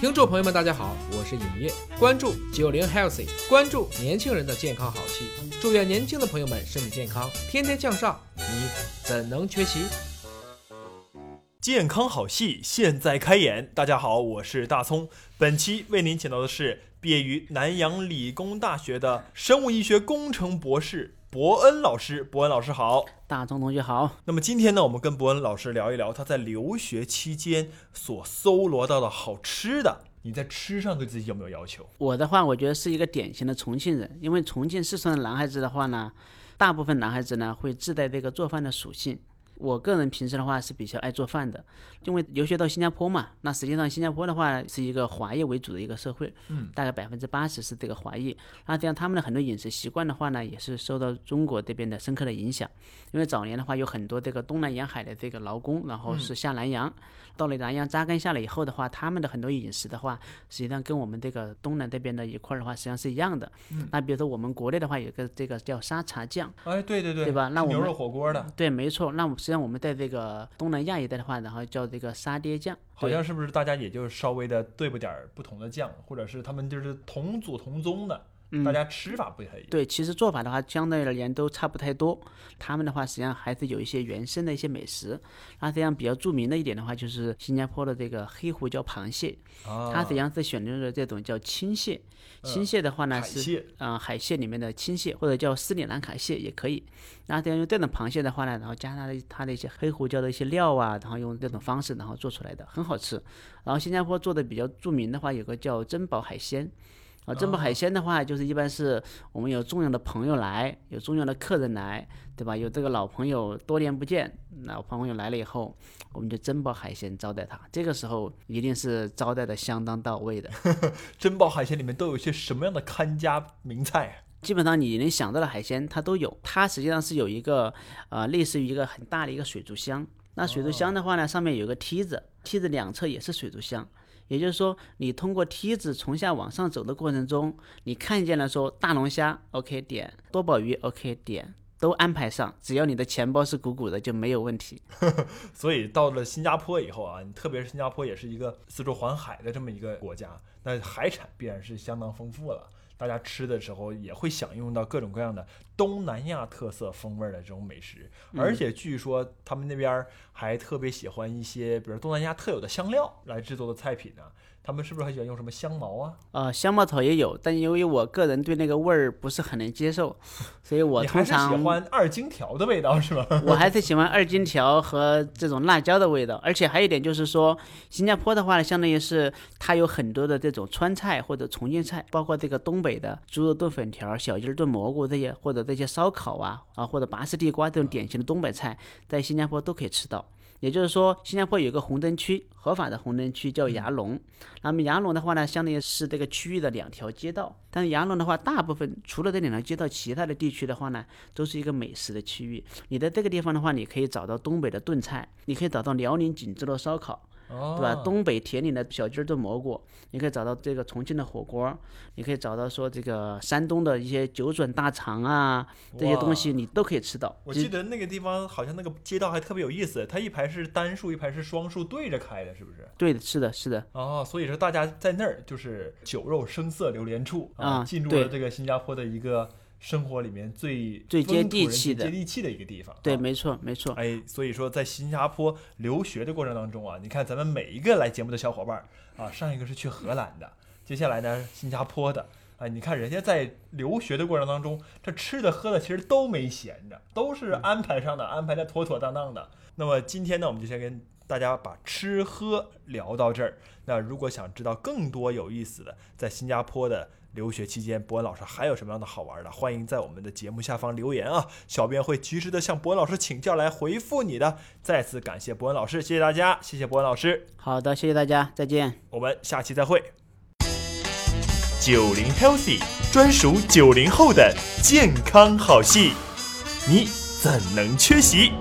听众朋友们，大家好，我是尹烨，关注九零 healthy，关注年轻人的健康好戏，祝愿年轻的朋友们身体健康，天天向上，你怎能缺席？健康好戏现在开演，大家好，我是大葱，本期为您请到的是毕业于南洋理工大学的生物医学工程博士伯恩老师，伯恩老师好。大众同学好，那么今天呢，我们跟伯恩老师聊一聊他在留学期间所搜罗到的好吃的。你在吃上对自己有没有要求？我的话，我觉得是一个典型的重庆人，因为重庆四川的男孩子的话呢，大部分男孩子呢会自带这个做饭的属性。我个人平时的话是比较爱做饭的，因为留学到新加坡嘛，那实际上新加坡的话是一个华裔为主的一个社会，嗯，大概百分之八十是这个华裔，那这样他们的很多饮食习惯的话呢，也是受到中国这边的深刻的影响，因为早年的话有很多这个东南沿海的这个劳工，然后是下南洋，到了南洋扎根下来以后的话，他们的很多饮食的话，实际上跟我们这个东南这边的一块的话，实际上是一样的。嗯，那比如说我们国内的话有个这个叫沙茶酱，哎，对对对，对吧？那我们牛肉火锅的，对，没错。那我实际上我们在这个东南亚一带的话，然后叫这个沙爹酱，好像是不是大家也就稍微的对不点儿不同的酱，或者是他们就是同祖同宗的，嗯大家吃法不太一样。对，其实做法的话，相对而言都差不太多。他们的话，实际上还是有一些原生的一些美食。那这样比较著名的一点的话，就是新加坡的这个黑胡椒螃蟹，啊，它实际上是选用的这种叫青蟹。青蟹的话呢是海蟹，啊、海蟹里面的青蟹，或者叫斯里兰卡蟹也可以。那这样用这种螃蟹的话呢，然后加它的它的一些黑胡椒的一些料啊，然后用这种方式然后做出来的，很好吃。然后新加坡做的比较著名的话，有个叫珍宝海鲜。啊，珍宝海鲜的话，就是一般是我们有重要的朋友来，有重要的客人来，对吧？有这个老朋友多年不见，老朋友来了以后，我们就珍宝海鲜招待他。这个时候一定是招待的相当到位的。珍宝海鲜里面都有些什么样的看家名菜啊？基本上你能想到的海鲜它都有，它实际上是有一个呃类似于一个很大的一个水族箱。那水族箱的话呢，上面有个梯子，梯子两侧也是水族箱。也就是说，你通过梯子从下往上走的过程中，你看见了说大龙虾，OK 点，多宝鱼，OK 点，都安排上，只要你的钱包是鼓鼓的就没有问题。所以到了新加坡以后啊，你特别是新加坡也是一个四周环海的这么一个国家，那海产必然是相当丰富了。大家吃的时候也会享用到各种各样的东南亚特色风味儿的这种美食，而且据说他们那边儿还特别喜欢一些，比如东南亚特有的香料来制作的菜品呢、他们是不是还喜欢用什么香茅啊？呃，香茅草也有，但由于我个人对那个味儿不是很能接受，所以我通常喜欢二荆条的味道是吧？我还是喜欢二荆条和这种辣椒的味道，而且还有一点就是说，新加坡的话呢，相当于是它有很多的这种川菜或者重庆菜，包括这个东北的猪肉炖粉条、小鸡儿炖蘑菇这些，或者这些烧烤啊啊或者拔丝地瓜这种典型的东北菜，在新加坡都可以吃到。也就是说，新加坡有一个红灯区，合法的红灯区叫牙龙。那么牙龙的话呢，相当于是这个区域的两条街道。但是牙龙的话，大部分除了这两条街道，其他的地区的话呢，都是一个美食的区域。你在这个地方的话，你可以找到东北的炖菜，你可以找到辽宁锦州的烧烤，哦对吧？东北铁岭的小鸡儿炖蘑菇，你可以找到这个重庆的火锅，你可以找到说这个山东的一些九转大肠啊，这些东西你都可以吃到。我记得那个地方好像那个街道还特别有意思，它一排是单数，一排是双数对着开的，是不是？对的，是的，是的。哦，所以说大家在那儿就是酒肉声色流连处啊进入了这个新加坡的一个生活里面最最接地气的接地气的一个地方。对，啊没错，没错。哎，所以说在新加坡留学的过程当中啊，你看咱们每一个来节目的小伙伴儿啊，上一个是去荷兰的，接下来呢新加坡的，哎，你看人家在留学的过程当中，这吃的喝的其实都没闲着，都是安排上的，安排的妥妥当当的。那么今天呢，我们就先跟大家把吃喝聊到这儿。那如果想知道更多有意思的，在新加坡的留学期间，博文老师还有什么样的好玩的？欢迎在我们的节目下方留言啊，小编会及时的向博文老师请教来回复你的。再次感谢博文老师，谢谢大家，谢谢博文老师，好的，谢谢大家，再见。我们下期再会。九零 Healthy 专属九零后的健康好戏，你怎能缺席？